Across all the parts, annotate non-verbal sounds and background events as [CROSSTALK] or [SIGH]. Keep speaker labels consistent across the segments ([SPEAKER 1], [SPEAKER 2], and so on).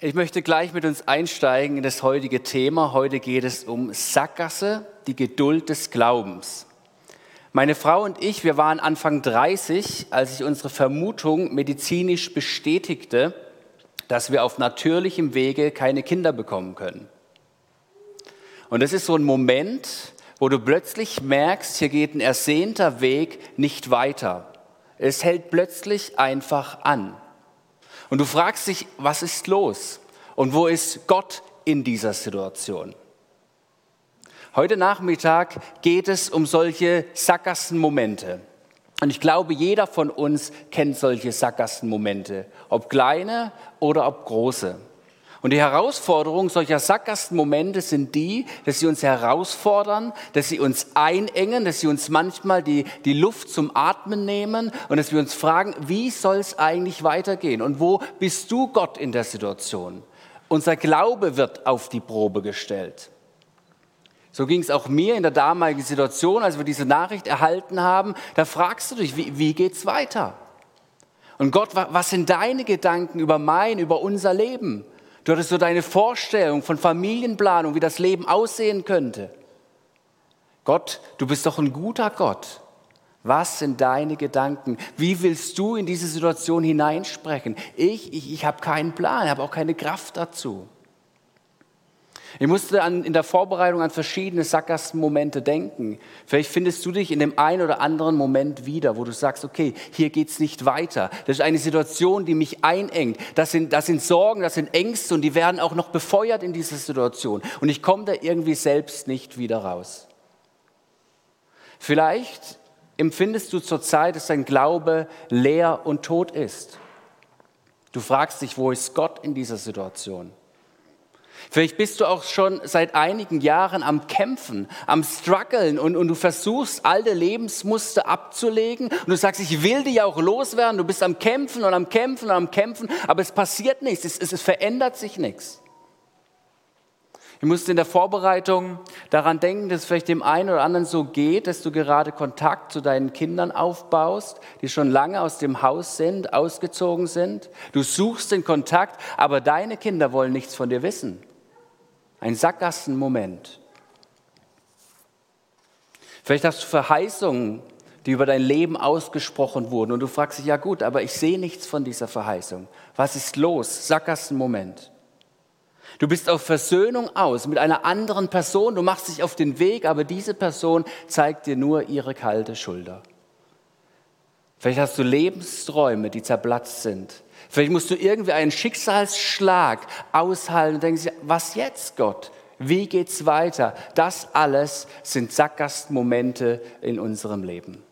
[SPEAKER 1] Ich möchte gleich mit uns einsteigen in das heutige Thema. Heute geht es um Sackgasse, die Geduld des Glaubens. Meine Frau und ich, wir waren Anfang 30, als sich unsere Vermutung medizinisch bestätigte, dass wir auf natürlichem Wege keine Kinder bekommen können. Und das ist so ein Moment, wo du plötzlich merkst, hier geht ein ersehnter Weg nicht weiter. Es hält plötzlich einfach an. Und du fragst dich, was ist los? Und wo ist Gott in dieser Situation? Heute Nachmittag geht es um solche Sackgassenmomente. Und ich glaube, jeder von uns kennt solche Sackgassenmomente, ob kleine oder ob große. Und die Herausforderung solcher Sackgassenmomente sind die, dass sie uns herausfordern, dass sie uns einengen, dass sie uns manchmal die, die Luft zum Atmen nehmen und dass wir uns fragen, wie soll es eigentlich weitergehen und wo bist du Gott in der Situation? Unser Glaube wird auf die Probe gestellt. So ging es auch mir in der damaligen Situation, als wir diese Nachricht erhalten haben. Da fragst du dich, wie, wie es weiter? Und Gott, was sind deine Gedanken über mein, über unser Leben? Du hattest so deine Vorstellung von Familienplanung, wie das Leben aussehen könnte. Gott, du bist doch ein guter Gott. Was sind deine Gedanken? Wie willst du in diese Situation hineinsprechen? Ich, ich, ich habe keinen Plan, habe auch keine Kraft dazu. Ich musste an, in der Vorbereitung an verschiedene Sackgassenmomente denken. Vielleicht findest du dich in dem einen oder anderen Moment wieder, wo du sagst, okay, hier geht's nicht weiter. Das ist eine Situation, die mich einengt. Das sind, das sind Sorgen, das sind Ängste und die werden auch noch befeuert in dieser Situation. Und ich komme da irgendwie selbst nicht wieder raus. Vielleicht empfindest du zurzeit, dass dein Glaube leer und tot ist. Du fragst dich, wo ist Gott in dieser Situation? Vielleicht bist du auch schon seit einigen Jahren am Kämpfen, am Struggeln und, und du versuchst, alte Lebensmuster abzulegen und du sagst, ich will ja auch loswerden. Du bist am Kämpfen und am Kämpfen und am Kämpfen, aber es passiert nichts, es, es, es verändert sich nichts. Ich musste in der Vorbereitung daran denken, dass es vielleicht dem einen oder anderen so geht, dass du gerade Kontakt zu deinen Kindern aufbaust, die schon lange aus dem Haus sind, ausgezogen sind. Du suchst den Kontakt, aber deine Kinder wollen nichts von dir wissen. Ein Sackgassenmoment. Vielleicht hast du Verheißungen, die über dein Leben ausgesprochen wurden und du fragst dich, ja gut, aber ich sehe nichts von dieser Verheißung. Was ist los? Sackgassenmoment. Du bist auf Versöhnung aus mit einer anderen Person, du machst dich auf den Weg, aber diese Person zeigt dir nur ihre kalte Schulter. Vielleicht hast du Lebensträume, die zerplatzt sind. Vielleicht musst du irgendwie einen Schicksalsschlag aushalten und denkst, was jetzt, Gott? Wie geht's weiter? Das alles sind Sackgastmomente in unserem Leben.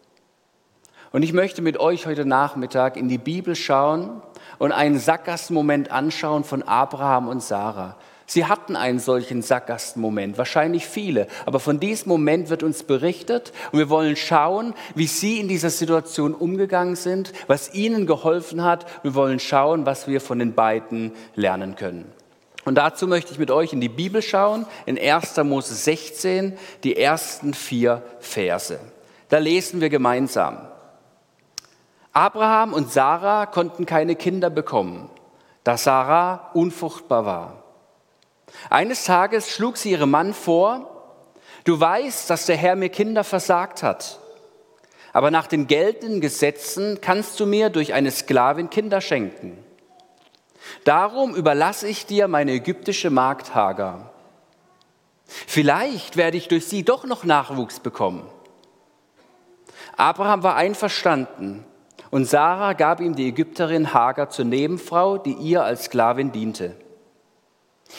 [SPEAKER 1] Und ich möchte mit euch heute Nachmittag in die Bibel schauen und einen Sackgastmoment anschauen von Abraham und Sarah. Sie hatten einen solchen Sackgastenmoment, wahrscheinlich viele, aber von diesem Moment wird uns berichtet und wir wollen schauen, wie sie in dieser Situation umgegangen sind, was ihnen geholfen hat. Wir wollen schauen, was wir von den beiden lernen können. Und dazu möchte ich mit euch in die Bibel schauen, in 1. Mose 16, die ersten vier Verse. Da lesen wir gemeinsam. Abraham und Sarah konnten keine Kinder bekommen, da Sarah unfruchtbar war. Eines Tages schlug sie ihrem Mann vor, du weißt, dass der Herr mir Kinder versagt hat, aber nach den geltenden Gesetzen kannst du mir durch eine Sklavin Kinder schenken. Darum überlasse ich dir meine ägyptische Magd Hagar. Vielleicht werde ich durch sie doch noch Nachwuchs bekommen. Abraham war einverstanden und Sarah gab ihm die Ägypterin Hagar zur Nebenfrau, die ihr als Sklavin diente.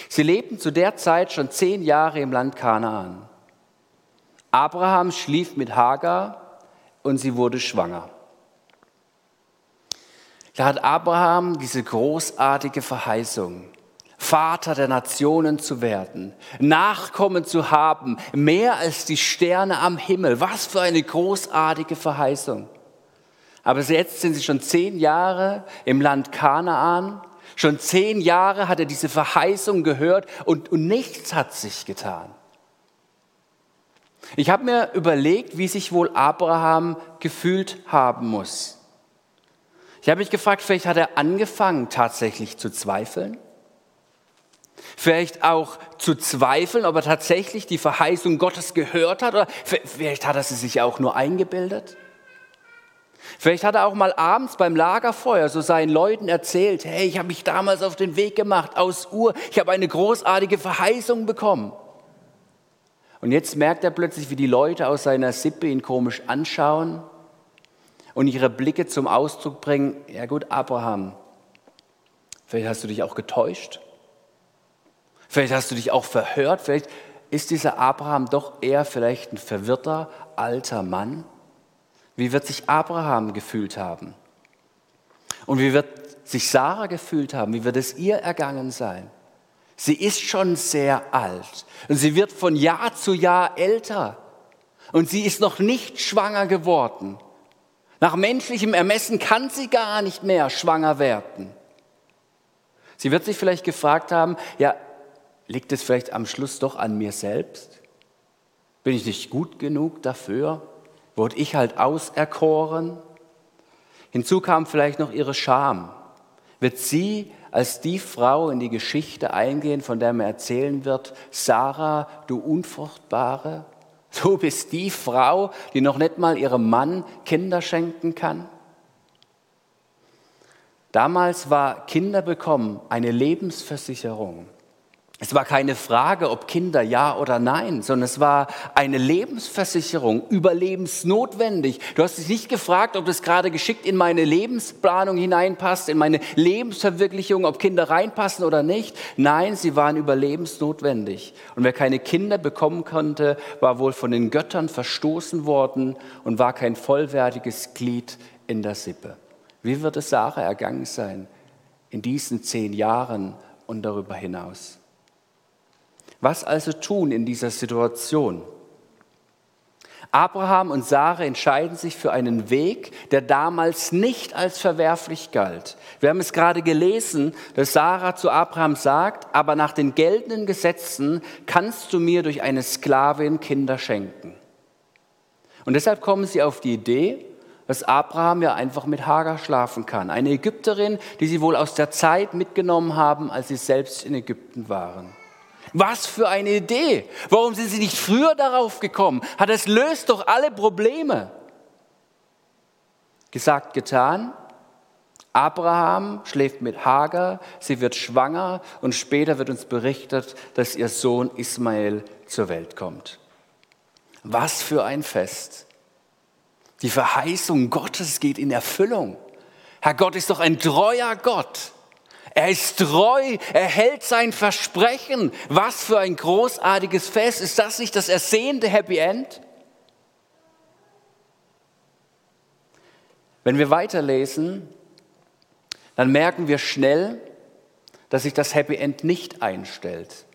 [SPEAKER 1] Sie lebten zu der Zeit schon zehn Jahre im Land Kanaan. Abraham schlief mit Hagar und sie wurde schwanger. Da hat Abraham diese großartige Verheißung, Vater der Nationen zu werden, Nachkommen zu haben, mehr als die Sterne am Himmel. Was für eine großartige Verheißung. Aber jetzt sind sie schon zehn Jahre im Land Kanaan Schon zehn Jahre hat er diese Verheißung gehört und, und nichts hat sich getan. Ich habe mir überlegt, wie sich wohl Abraham gefühlt haben muss. Ich habe mich gefragt, vielleicht hat er angefangen tatsächlich zu zweifeln. Vielleicht auch zu zweifeln, ob er tatsächlich die Verheißung Gottes gehört hat oder vielleicht hat er sie sich auch nur eingebildet. Vielleicht hat er auch mal abends beim Lagerfeuer so seinen Leuten erzählt, hey, ich habe mich damals auf den Weg gemacht aus Ur, ich habe eine großartige Verheißung bekommen. Und jetzt merkt er plötzlich, wie die Leute aus seiner Sippe ihn komisch anschauen und ihre Blicke zum Ausdruck bringen, ja gut, Abraham, vielleicht hast du dich auch getäuscht, vielleicht hast du dich auch verhört, vielleicht ist dieser Abraham doch eher vielleicht ein verwirrter alter Mann. Wie wird sich Abraham gefühlt haben? Und wie wird sich Sarah gefühlt haben? Wie wird es ihr ergangen sein? Sie ist schon sehr alt und sie wird von Jahr zu Jahr älter und sie ist noch nicht schwanger geworden. Nach menschlichem Ermessen kann sie gar nicht mehr schwanger werden. Sie wird sich vielleicht gefragt haben, ja, liegt es vielleicht am Schluss doch an mir selbst? Bin ich nicht gut genug dafür? Wurde ich halt auserkoren? Hinzu kam vielleicht noch ihre Scham. Wird sie als die Frau in die Geschichte eingehen, von der man erzählen wird, Sarah, du Unfruchtbare? Du bist die Frau, die noch nicht mal ihrem Mann Kinder schenken kann? Damals war Kinder bekommen eine Lebensversicherung. Es war keine Frage, ob Kinder ja oder nein, sondern es war eine Lebensversicherung, überlebensnotwendig. Du hast dich nicht gefragt, ob das gerade geschickt in meine Lebensplanung hineinpasst, in meine Lebensverwirklichung, ob Kinder reinpassen oder nicht. Nein, sie waren überlebensnotwendig. Und wer keine Kinder bekommen konnte, war wohl von den Göttern verstoßen worden und war kein vollwertiges Glied in der Sippe. Wie wird es Sarah ergangen sein in diesen zehn Jahren und darüber hinaus? Was also tun in dieser Situation? Abraham und Sarah entscheiden sich für einen Weg, der damals nicht als verwerflich galt. Wir haben es gerade gelesen, dass Sarah zu Abraham sagt, aber nach den geltenden Gesetzen kannst du mir durch eine Sklavin Kinder schenken. Und deshalb kommen sie auf die Idee, dass Abraham ja einfach mit Hagar schlafen kann. Eine Ägypterin, die sie wohl aus der Zeit mitgenommen haben, als sie selbst in Ägypten waren. Was für eine Idee. Warum sind Sie nicht früher darauf gekommen? Hat es löst doch alle Probleme. Gesagt, getan. Abraham schläft mit Hagar, sie wird schwanger und später wird uns berichtet, dass ihr Sohn Ismael zur Welt kommt. Was für ein Fest. Die Verheißung Gottes geht in Erfüllung. Herr Gott ist doch ein treuer Gott. Er ist treu, er hält sein Versprechen. Was für ein großartiges Fest. Ist das nicht das ersehnte Happy End? Wenn wir weiterlesen, dann merken wir schnell, dass sich das Happy End nicht einstellt.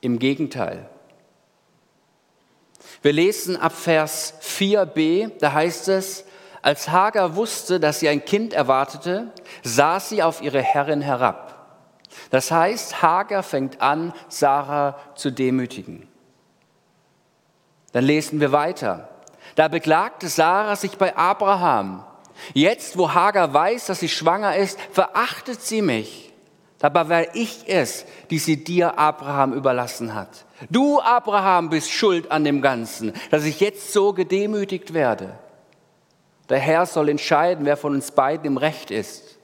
[SPEAKER 1] Im Gegenteil. Wir lesen ab Vers 4b, da heißt es, als Hagar wusste, dass sie ein Kind erwartete, sah sie auf ihre Herrin herab. Das heißt, Hagar fängt an, Sarah zu demütigen. Dann lesen wir weiter. Da beklagte Sarah sich bei Abraham. Jetzt, wo Hagar weiß, dass sie schwanger ist, verachtet sie mich. Dabei war ich es, die sie dir, Abraham, überlassen hat. Du, Abraham, bist schuld an dem Ganzen, dass ich jetzt so gedemütigt werde. Der Herr soll entscheiden, wer von uns beiden im Recht ist.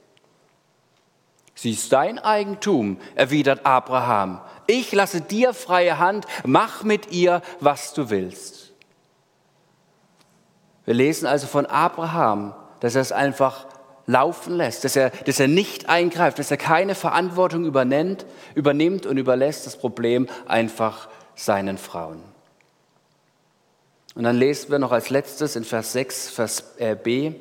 [SPEAKER 1] Sie ist dein Eigentum, erwidert Abraham. Ich lasse dir freie Hand, mach mit ihr, was du willst. Wir lesen also von Abraham, dass er es einfach laufen lässt, dass er, dass er nicht eingreift, dass er keine Verantwortung übernimmt, übernimmt und überlässt das Problem einfach seinen Frauen. Und dann lesen wir noch als letztes in Vers 6, Vers äh, B.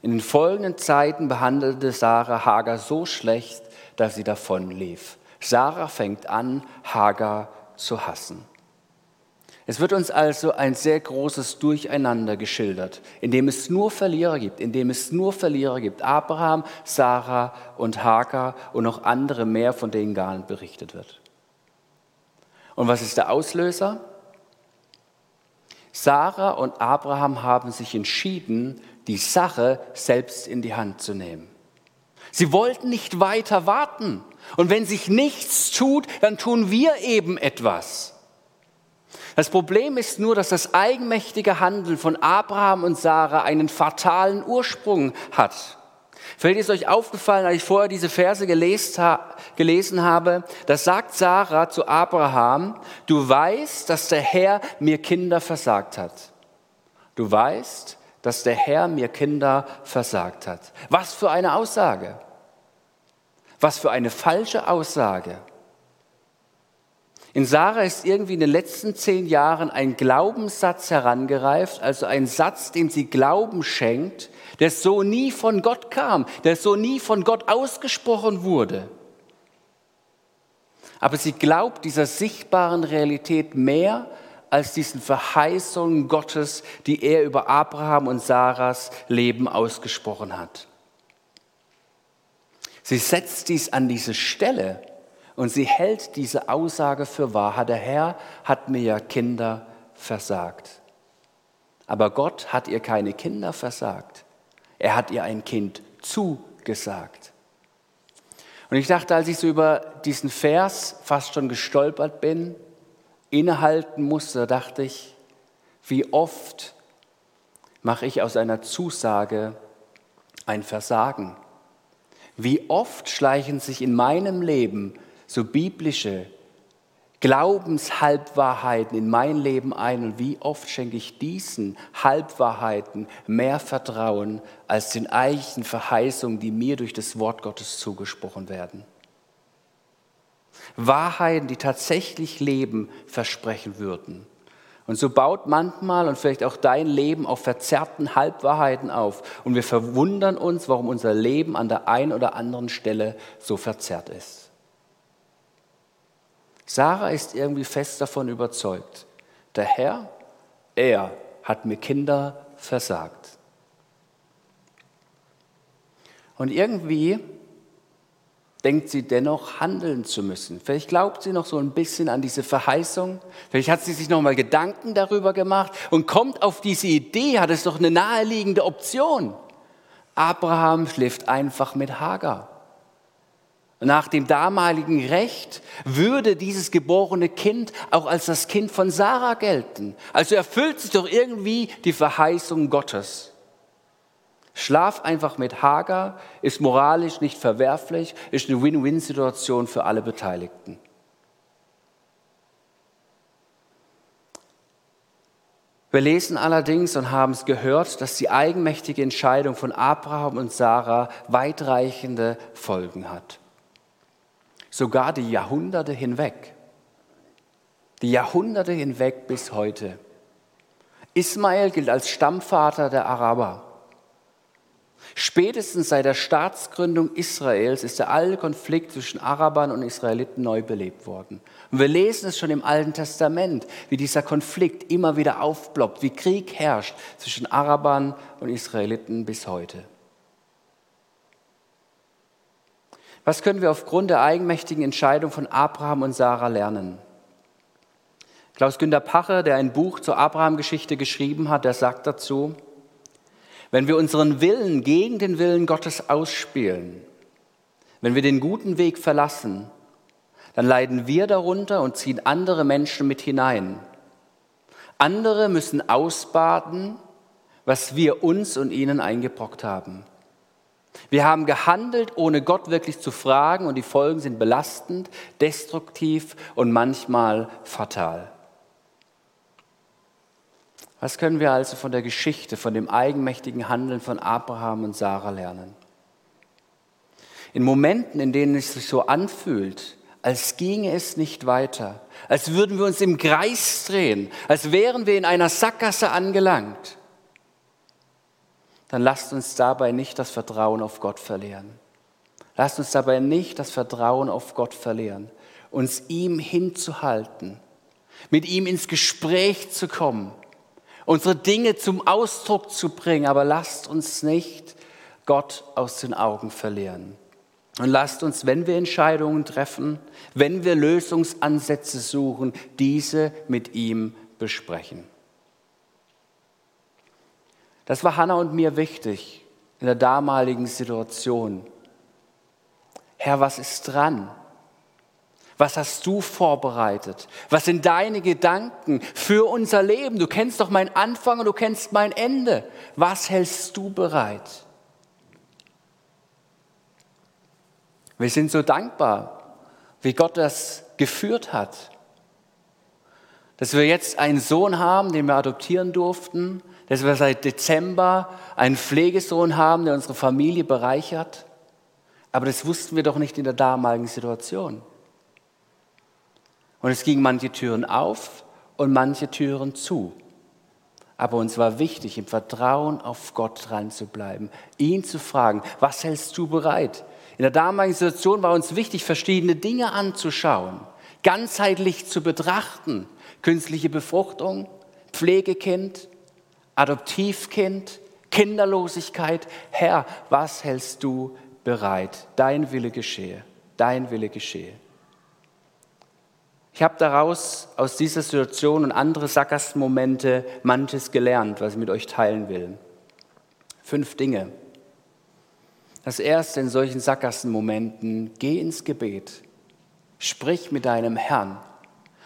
[SPEAKER 1] In den folgenden Zeiten behandelte Sarah Hagar so schlecht, dass sie davonlief. Sarah fängt an, Hagar zu hassen. Es wird uns also ein sehr großes Durcheinander geschildert, in dem es nur Verlierer gibt, in dem es nur Verlierer gibt. Abraham, Sarah und Hagar und noch andere mehr, von denen gar nicht berichtet wird. Und was ist der Auslöser? Sarah und Abraham haben sich entschieden, die Sache selbst in die Hand zu nehmen. Sie wollten nicht weiter warten. Und wenn sich nichts tut, dann tun wir eben etwas. Das Problem ist nur, dass das eigenmächtige Handeln von Abraham und Sarah einen fatalen Ursprung hat. Vielleicht ist euch aufgefallen, als ich vorher diese Verse gelesen habe, da sagt Sarah zu Abraham, du weißt, dass der Herr mir Kinder versagt hat. Du weißt, dass der Herr mir Kinder versagt hat. Was für eine Aussage. Was für eine falsche Aussage. In Sarah ist irgendwie in den letzten zehn Jahren ein Glaubenssatz herangereift, also ein Satz, dem sie Glauben schenkt, der so nie von Gott kam, der so nie von Gott ausgesprochen wurde. Aber sie glaubt dieser sichtbaren Realität mehr als diesen Verheißungen Gottes, die er über Abraham und Sarahs Leben ausgesprochen hat. Sie setzt dies an diese Stelle und sie hält diese Aussage für wahr. Der Herr hat mir ja Kinder versagt. Aber Gott hat ihr keine Kinder versagt. Er hat ihr ein Kind zugesagt. Und ich dachte, als ich so über diesen Vers fast schon gestolpert bin, innehalten musste, dachte ich, wie oft mache ich aus einer Zusage ein Versagen? Wie oft schleichen sich in meinem Leben so biblische Glaubenshalbwahrheiten in mein Leben ein und wie oft schenke ich diesen Halbwahrheiten mehr Vertrauen als den eigentlichen Verheißungen, die mir durch das Wort Gottes zugesprochen werden. Wahrheiten, die tatsächlich Leben versprechen würden. Und so baut manchmal und vielleicht auch dein Leben auf verzerrten Halbwahrheiten auf. Und wir verwundern uns, warum unser Leben an der einen oder anderen Stelle so verzerrt ist. Sarah ist irgendwie fest davon überzeugt, der Herr, er hat mir Kinder versagt. Und irgendwie denkt sie dennoch handeln zu müssen. Vielleicht glaubt sie noch so ein bisschen an diese Verheißung. Vielleicht hat sie sich noch mal Gedanken darüber gemacht und kommt auf diese Idee, hat es doch eine naheliegende Option. Abraham schläft einfach mit Hagar. Nach dem damaligen Recht würde dieses geborene Kind auch als das Kind von Sarah gelten. Also erfüllt sich doch irgendwie die Verheißung Gottes. Schlaf einfach mit Hagar, ist moralisch nicht verwerflich, ist eine Win-Win-Situation für alle Beteiligten. Wir lesen allerdings und haben es gehört, dass die eigenmächtige Entscheidung von Abraham und Sarah weitreichende Folgen hat. Sogar die Jahrhunderte hinweg. Die Jahrhunderte hinweg bis heute. Ismael gilt als Stammvater der Araber. Spätestens seit der Staatsgründung Israels ist der alte Konflikt zwischen Arabern und Israeliten neu belebt worden. Und wir lesen es schon im Alten Testament, wie dieser Konflikt immer wieder aufploppt, wie Krieg herrscht zwischen Arabern und Israeliten bis heute. Was können wir aufgrund der eigenmächtigen Entscheidung von Abraham und Sarah lernen? Klaus Günter Pache, der ein Buch zur Abraham-Geschichte geschrieben hat, der sagt dazu, wenn wir unseren Willen gegen den Willen Gottes ausspielen, wenn wir den guten Weg verlassen, dann leiden wir darunter und ziehen andere Menschen mit hinein. Andere müssen ausbaden, was wir uns und ihnen eingebrockt haben. Wir haben gehandelt, ohne Gott wirklich zu fragen, und die Folgen sind belastend, destruktiv und manchmal fatal. Was können wir also von der Geschichte, von dem eigenmächtigen Handeln von Abraham und Sarah lernen? In Momenten, in denen es sich so anfühlt, als ginge es nicht weiter, als würden wir uns im Kreis drehen, als wären wir in einer Sackgasse angelangt, dann lasst uns dabei nicht das Vertrauen auf Gott verlieren. Lasst uns dabei nicht das Vertrauen auf Gott verlieren, uns ihm hinzuhalten, mit ihm ins Gespräch zu kommen, unsere Dinge zum Ausdruck zu bringen, aber lasst uns nicht Gott aus den Augen verlieren. Und lasst uns, wenn wir Entscheidungen treffen, wenn wir Lösungsansätze suchen, diese mit ihm besprechen. Das war Hannah und mir wichtig in der damaligen Situation. Herr, was ist dran? Was hast du vorbereitet? Was sind deine Gedanken für unser Leben? Du kennst doch meinen Anfang und du kennst mein Ende. Was hältst du bereit? Wir sind so dankbar, wie Gott das geführt hat. Dass wir jetzt einen Sohn haben, den wir adoptieren durften, dass wir seit Dezember einen Pflegesohn haben, der unsere Familie bereichert. Aber das wussten wir doch nicht in der damaligen Situation. Und es gingen manche Türen auf und manche Türen zu. Aber uns war wichtig, im Vertrauen auf Gott dran zu bleiben, ihn zu fragen, was hältst du bereit? In der damaligen Situation war uns wichtig, verschiedene Dinge anzuschauen, ganzheitlich zu betrachten. Künstliche Befruchtung, Pflegekind, Adoptivkind, Kinderlosigkeit. Herr, was hältst du bereit? Dein Wille geschehe, dein Wille geschehe. Ich habe daraus, aus dieser Situation und andere Sackgassenmomente, manches gelernt, was ich mit euch teilen will. Fünf Dinge. Das erste in solchen Sackgassenmomenten, geh ins Gebet. Sprich mit deinem Herrn.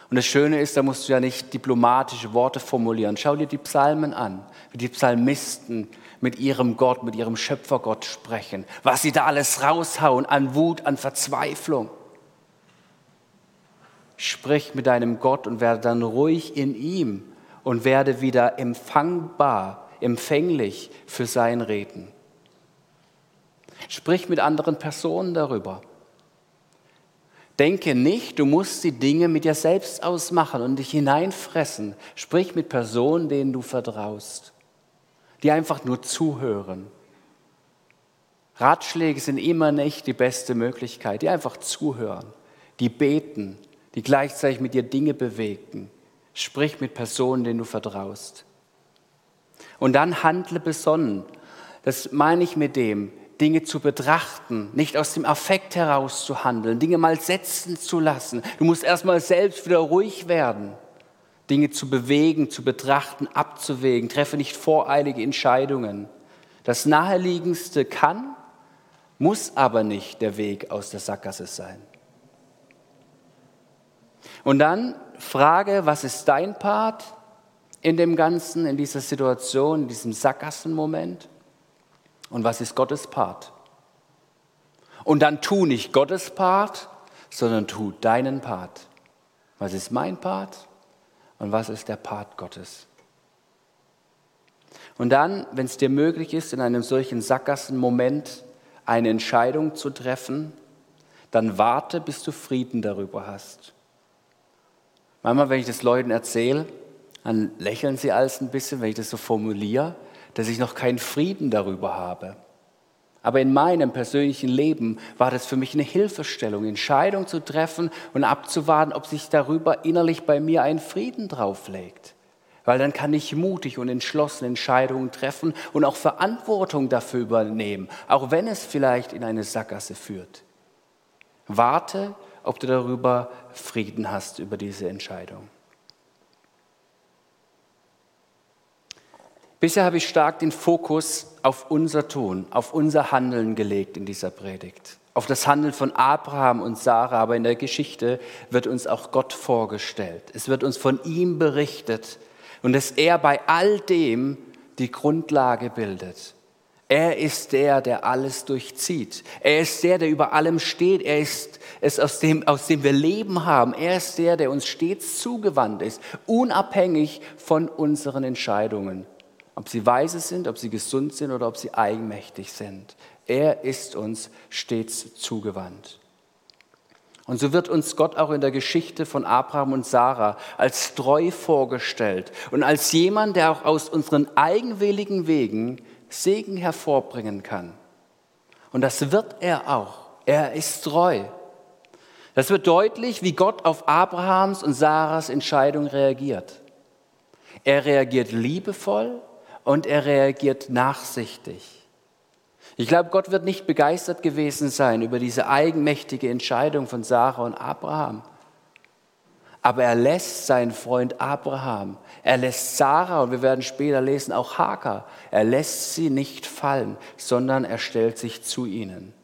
[SPEAKER 1] Und das Schöne ist, da musst du ja nicht diplomatische Worte formulieren. Schau dir die Psalmen an, wie die Psalmisten mit ihrem Gott, mit ihrem Schöpfergott sprechen, was sie da alles raushauen an Wut, an Verzweiflung. Sprich mit deinem Gott und werde dann ruhig in ihm und werde wieder empfangbar, empfänglich für sein Reden. Sprich mit anderen Personen darüber. Denke nicht, du musst die Dinge mit dir selbst ausmachen und dich hineinfressen. Sprich mit Personen, denen du vertraust, die einfach nur zuhören. Ratschläge sind immer nicht die beste Möglichkeit, die einfach zuhören, die beten, die gleichzeitig mit dir Dinge bewegen. Sprich mit Personen, denen du vertraust. Und dann handle besonnen. Das meine ich mit dem, Dinge zu betrachten, nicht aus dem Affekt heraus zu handeln, Dinge mal setzen zu lassen. Du musst erstmal selbst wieder ruhig werden, Dinge zu bewegen, zu betrachten, abzuwägen. Treffe nicht voreilige Entscheidungen. Das Naheliegendste kann, muss aber nicht der Weg aus der Sackgasse sein. Und dann frage, was ist dein Part in dem Ganzen, in dieser Situation, in diesem Sackgassenmoment? Und was ist Gottes Part? Und dann tu nicht Gottes Part, sondern tu deinen Part. Was ist mein Part und was ist der Part Gottes? Und dann, wenn es dir möglich ist, in einem solchen Sackgassenmoment eine Entscheidung zu treffen, dann warte, bis du Frieden darüber hast. Manchmal, wenn ich das Leuten erzähle, dann lächeln sie alles ein bisschen, wenn ich das so formuliere dass ich noch keinen Frieden darüber habe. Aber in meinem persönlichen Leben war das für mich eine Hilfestellung, Entscheidungen zu treffen und abzuwarten, ob sich darüber innerlich bei mir ein Frieden drauflegt. Weil dann kann ich mutig und entschlossen Entscheidungen treffen und auch Verantwortung dafür übernehmen, auch wenn es vielleicht in eine Sackgasse führt. Warte, ob du darüber Frieden hast über diese Entscheidung. Bisher habe ich stark den Fokus auf unser Tun, auf unser Handeln gelegt in dieser Predigt, auf das Handeln von Abraham und Sarah, aber in der Geschichte wird uns auch Gott vorgestellt. Es wird uns von ihm berichtet und dass er bei all dem die Grundlage bildet. Er ist der, der alles durchzieht. Er ist der, der über allem steht. Er ist es, aus dem, aus dem wir Leben haben. Er ist der, der uns stets zugewandt ist, unabhängig von unseren Entscheidungen. Ob sie weise sind, ob sie gesund sind oder ob sie eigenmächtig sind. Er ist uns stets zugewandt. Und so wird uns Gott auch in der Geschichte von Abraham und Sarah als treu vorgestellt und als jemand, der auch aus unseren eigenwilligen Wegen Segen hervorbringen kann. Und das wird er auch. Er ist treu. Das wird deutlich, wie Gott auf Abrahams und Sarahs Entscheidung reagiert. Er reagiert liebevoll und er reagiert nachsichtig. Ich glaube, Gott wird nicht begeistert gewesen sein über diese eigenmächtige Entscheidung von Sarah und Abraham. Aber er lässt seinen Freund Abraham, er lässt Sarah und wir werden später lesen auch Hagar, er lässt sie nicht fallen, sondern er stellt sich zu ihnen.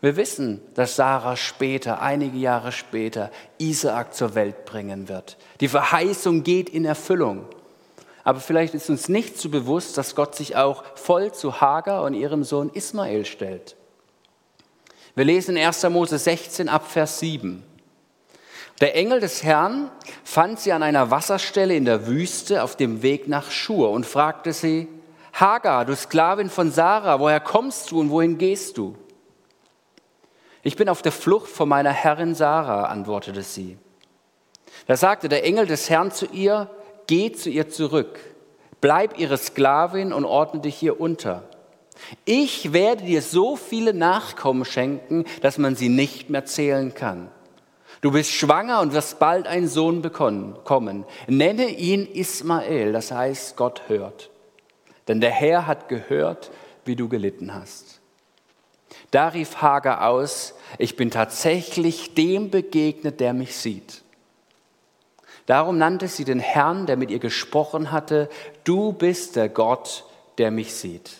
[SPEAKER 1] Wir wissen, dass Sarah später, einige Jahre später, Isaak zur Welt bringen wird. Die Verheißung geht in Erfüllung. Aber vielleicht ist uns nicht so bewusst, dass Gott sich auch voll zu Hagar und ihrem Sohn Ismael stellt. Wir lesen in 1. Mose 16 ab Vers 7. Der Engel des Herrn fand sie an einer Wasserstelle in der Wüste auf dem Weg nach Schur und fragte sie, Hagar, du Sklavin von Sarah, woher kommst du und wohin gehst du? Ich bin auf der Flucht von meiner Herrin Sarah, antwortete sie. Da sagte der Engel des Herrn zu ihr, geh zu ihr zurück, bleib ihre Sklavin und ordne dich hier unter. Ich werde dir so viele Nachkommen schenken, dass man sie nicht mehr zählen kann. Du bist schwanger und wirst bald einen Sohn bekommen. Nenne ihn Ismael, das heißt, Gott hört. Denn der Herr hat gehört, wie du gelitten hast. Da rief Hagar aus, ich bin tatsächlich dem begegnet, der mich sieht. Darum nannte sie den Herrn, der mit ihr gesprochen hatte, du bist der Gott, der mich sieht.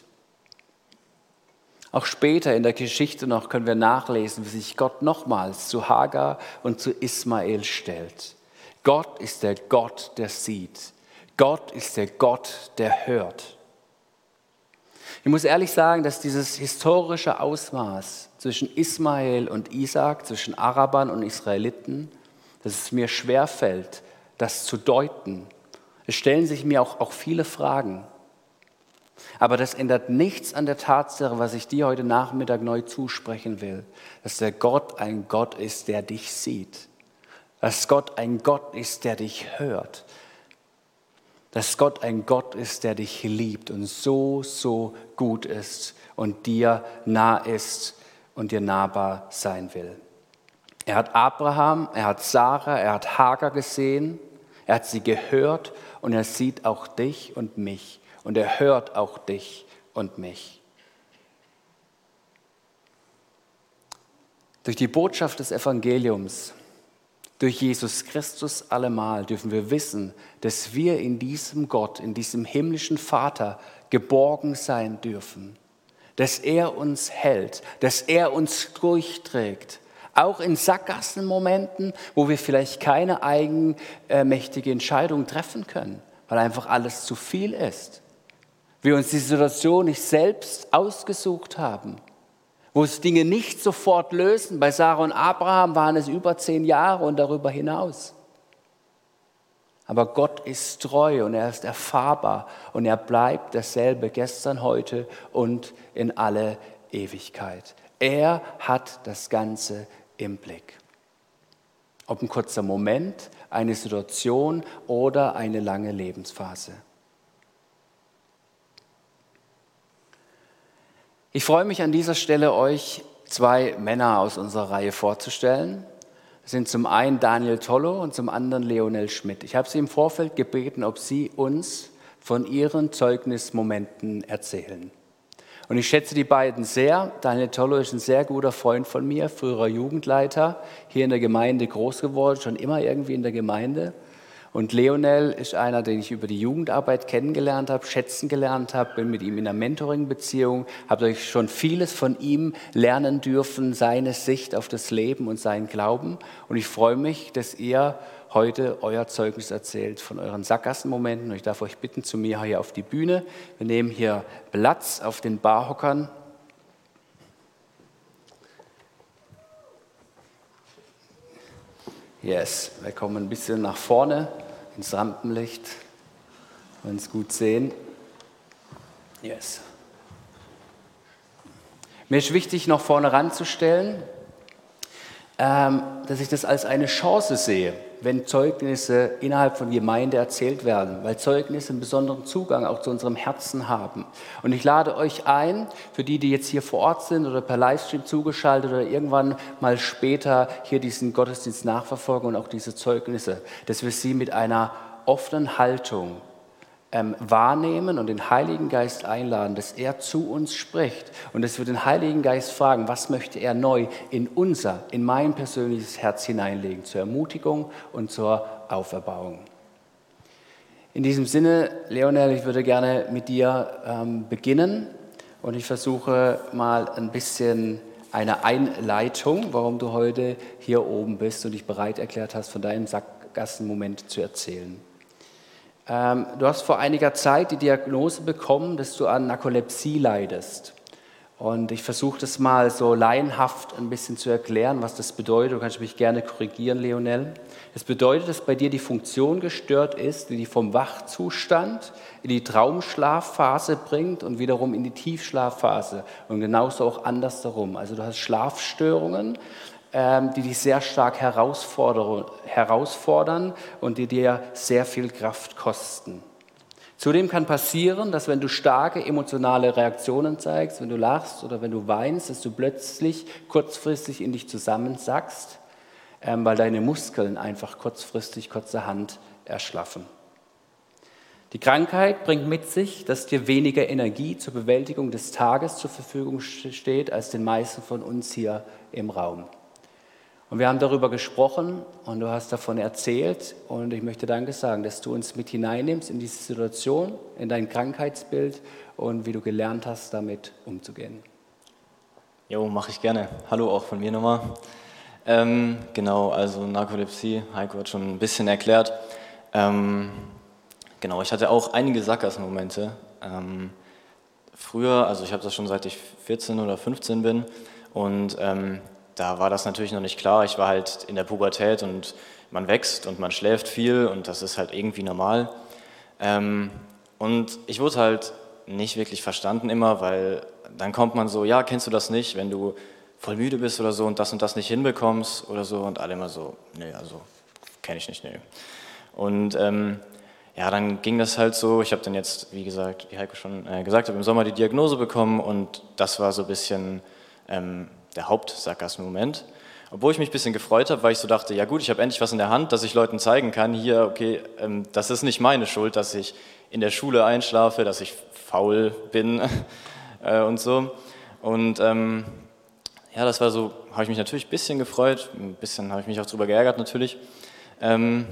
[SPEAKER 1] Auch später in der Geschichte noch können wir nachlesen, wie sich Gott nochmals zu Hagar und zu Ismael stellt. Gott ist der Gott, der sieht. Gott ist der Gott, der hört. Ich muss ehrlich sagen, dass dieses historische Ausmaß zwischen Ismael und Isaac, zwischen Arabern und Israeliten, dass es mir schwerfällt, das zu deuten. Es stellen sich mir auch, auch viele Fragen. Aber das ändert nichts an der Tatsache, was ich dir heute Nachmittag neu zusprechen will, dass der Gott ein Gott ist, der dich sieht. Dass Gott ein Gott ist, der dich hört dass Gott ein Gott ist, der dich liebt und so, so gut ist und dir nah ist und dir nahbar sein will. Er hat Abraham, er hat Sarah, er hat Hagar gesehen, er hat sie gehört und er sieht auch dich und mich und er hört auch dich und mich. Durch die Botschaft des Evangeliums durch Jesus Christus allemal dürfen wir wissen, dass wir in diesem Gott, in diesem himmlischen Vater geborgen sein dürfen, dass er uns hält, dass er uns durchträgt, auch in Sackgassenmomenten, wo wir vielleicht keine eigenmächtige Entscheidung treffen können, weil einfach alles zu viel ist. Wir uns die Situation nicht selbst ausgesucht haben wo es Dinge nicht sofort lösen. Bei Sarah und Abraham waren es über zehn Jahre und darüber hinaus. Aber Gott ist treu und er ist erfahrbar und er bleibt dasselbe gestern, heute und in alle Ewigkeit. Er hat das Ganze im Blick. Ob ein kurzer Moment, eine Situation oder eine lange Lebensphase. Ich freue mich an dieser Stelle, euch zwei Männer aus unserer Reihe vorzustellen. Das sind zum einen Daniel Tollo und zum anderen Leonel Schmidt. Ich habe sie im Vorfeld gebeten, ob sie uns von ihren Zeugnismomenten erzählen. Und ich schätze die beiden sehr. Daniel Tollo ist ein sehr guter Freund von mir, früherer Jugendleiter, hier in der Gemeinde groß geworden, schon immer irgendwie in der Gemeinde. Und Leonel ist einer, den ich über die Jugendarbeit kennengelernt habe, schätzen gelernt habe, bin mit ihm in einer Mentoring-Beziehung, habe schon vieles von ihm lernen dürfen, seine Sicht auf das Leben und seinen Glauben. Und ich freue mich, dass ihr heute euer Zeugnis erzählt von euren Sackgassenmomenten. Und ich darf euch bitten, zu mir hier auf die Bühne. Wir nehmen hier Platz auf den Barhockern. Yes, wir kommen ein bisschen nach vorne ins Rampenlicht, wenn es gut sehen. Yes. Mir ist wichtig, noch vorne ranzustellen, ähm, dass ich das als eine Chance sehe, wenn Zeugnisse innerhalb von Gemeinde erzählt werden, weil Zeugnisse einen besonderen Zugang auch zu unserem Herzen haben. Und ich lade euch ein, für die, die jetzt hier vor Ort sind oder per Livestream zugeschaltet oder irgendwann mal später hier diesen Gottesdienst nachverfolgen und auch diese Zeugnisse, dass wir sie mit einer offenen Haltung ähm, wahrnehmen und den Heiligen Geist einladen, dass er zu uns spricht und dass wir den Heiligen Geist fragen, was möchte er neu in unser, in mein persönliches Herz hineinlegen, zur Ermutigung und zur Auferbauung. In diesem Sinne, Leonel, ich würde gerne mit dir ähm, beginnen und ich versuche mal ein bisschen eine Einleitung, warum du heute hier oben bist und dich bereit erklärt hast, von deinem Sackgassenmoment zu erzählen. Ähm, du hast vor einiger Zeit die Diagnose bekommen, dass du an Narkolepsie leidest. Und ich versuche das mal so laienhaft ein bisschen zu erklären, was das bedeutet. Du kannst mich gerne korrigieren, Leonel. Es bedeutet, dass bei dir die Funktion gestört ist, die vom Wachzustand in die Traumschlafphase bringt und wiederum in die Tiefschlafphase. Und genauso auch andersherum. Also du hast Schlafstörungen, die dich sehr stark herausfordern und die dir sehr viel Kraft kosten. Zudem kann passieren, dass wenn du starke emotionale Reaktionen zeigst, wenn du lachst oder wenn du weinst, dass du plötzlich kurzfristig in dich zusammensackst, ähm, weil deine Muskeln einfach kurzfristig, kurzerhand erschlaffen. Die Krankheit bringt mit sich, dass dir weniger Energie zur Bewältigung des Tages zur Verfügung steht als den meisten von uns hier im Raum. Und wir haben darüber gesprochen und du hast davon erzählt und ich möchte Danke sagen, dass du uns mit hineinnimmst in diese Situation, in dein Krankheitsbild und wie du gelernt hast, damit umzugehen.
[SPEAKER 2] Jo, mache ich gerne. Hallo auch von mir nochmal. Ähm, genau, also Narkolepsie, Heiko hat schon ein bisschen erklärt. Ähm, genau, ich hatte auch einige Sackgassenmomente. Ähm, früher, also ich habe das schon seit ich 14 oder 15 bin und ähm, da war das natürlich noch nicht klar. Ich war halt in der Pubertät und man wächst und man schläft viel und das ist halt irgendwie normal. Ähm, und ich wurde halt nicht wirklich verstanden immer, weil dann kommt man so, ja, kennst du das nicht, wenn du voll müde bist oder so und das und das nicht hinbekommst oder so und alle immer so, nee, also kenne ich nicht, nee. Und ähm, ja, dann ging das halt so. Ich habe dann jetzt, wie gesagt, wie Heiko schon äh, gesagt hat, im Sommer die Diagnose bekommen und das war so ein bisschen ähm, der Hauptsackgassenmoment. Obwohl ich mich ein bisschen gefreut habe, weil ich so dachte, ja gut, ich habe endlich was in der Hand, dass ich Leuten zeigen kann, hier, okay, ähm, das ist nicht meine Schuld, dass ich in der Schule einschlafe, dass ich faul bin [LAUGHS] äh, und so. Und ähm, ja, das war so, habe ich mich natürlich ein bisschen gefreut, ein bisschen habe ich mich auch darüber geärgert natürlich. Ähm,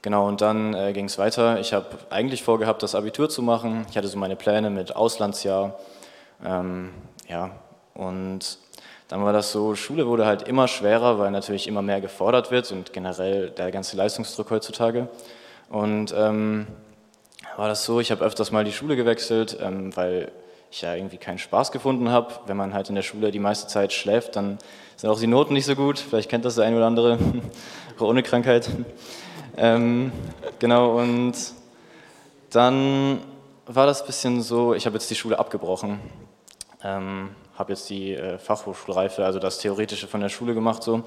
[SPEAKER 2] genau, und dann äh, ging es weiter. Ich habe eigentlich vorgehabt, das Abitur zu machen. Ich hatte so meine Pläne mit Auslandsjahr. Ähm, ja, und dann war das so, Schule wurde halt immer schwerer, weil natürlich immer mehr gefordert wird und generell der ganze Leistungsdruck heutzutage. Und ähm, war das so, ich habe öfters mal die Schule gewechselt, ähm, weil ich ja irgendwie keinen Spaß gefunden habe. Wenn man halt in der Schule die meiste Zeit schläft, dann sind auch die Noten nicht so gut. Vielleicht kennt das der eine oder andere, [LAUGHS] auch ohne Krankheit. Ähm, genau, und dann war das ein bisschen so, ich habe jetzt die Schule abgebrochen. Ähm, habe jetzt die äh, Fachhochschulreife, also das Theoretische von der Schule gemacht. So.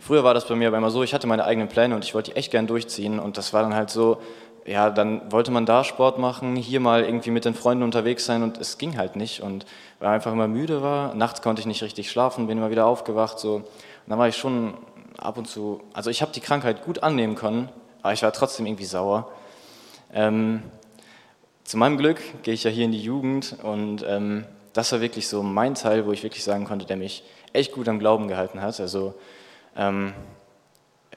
[SPEAKER 2] Früher war das bei mir aber immer so, ich hatte meine eigenen Pläne und ich wollte die echt gern durchziehen und das war dann halt so, ja, dann wollte man da Sport machen, hier mal irgendwie mit den Freunden unterwegs sein und es ging halt nicht und weil ich einfach immer müde war, nachts konnte ich nicht richtig schlafen, bin immer wieder aufgewacht so und dann war ich schon ab und zu, also ich habe die Krankheit gut annehmen können, aber ich war trotzdem irgendwie sauer. Ähm, zu meinem Glück gehe ich ja hier in die Jugend und ähm, das war wirklich so mein Teil, wo ich wirklich sagen konnte, der mich echt gut am Glauben gehalten hat. Also ähm,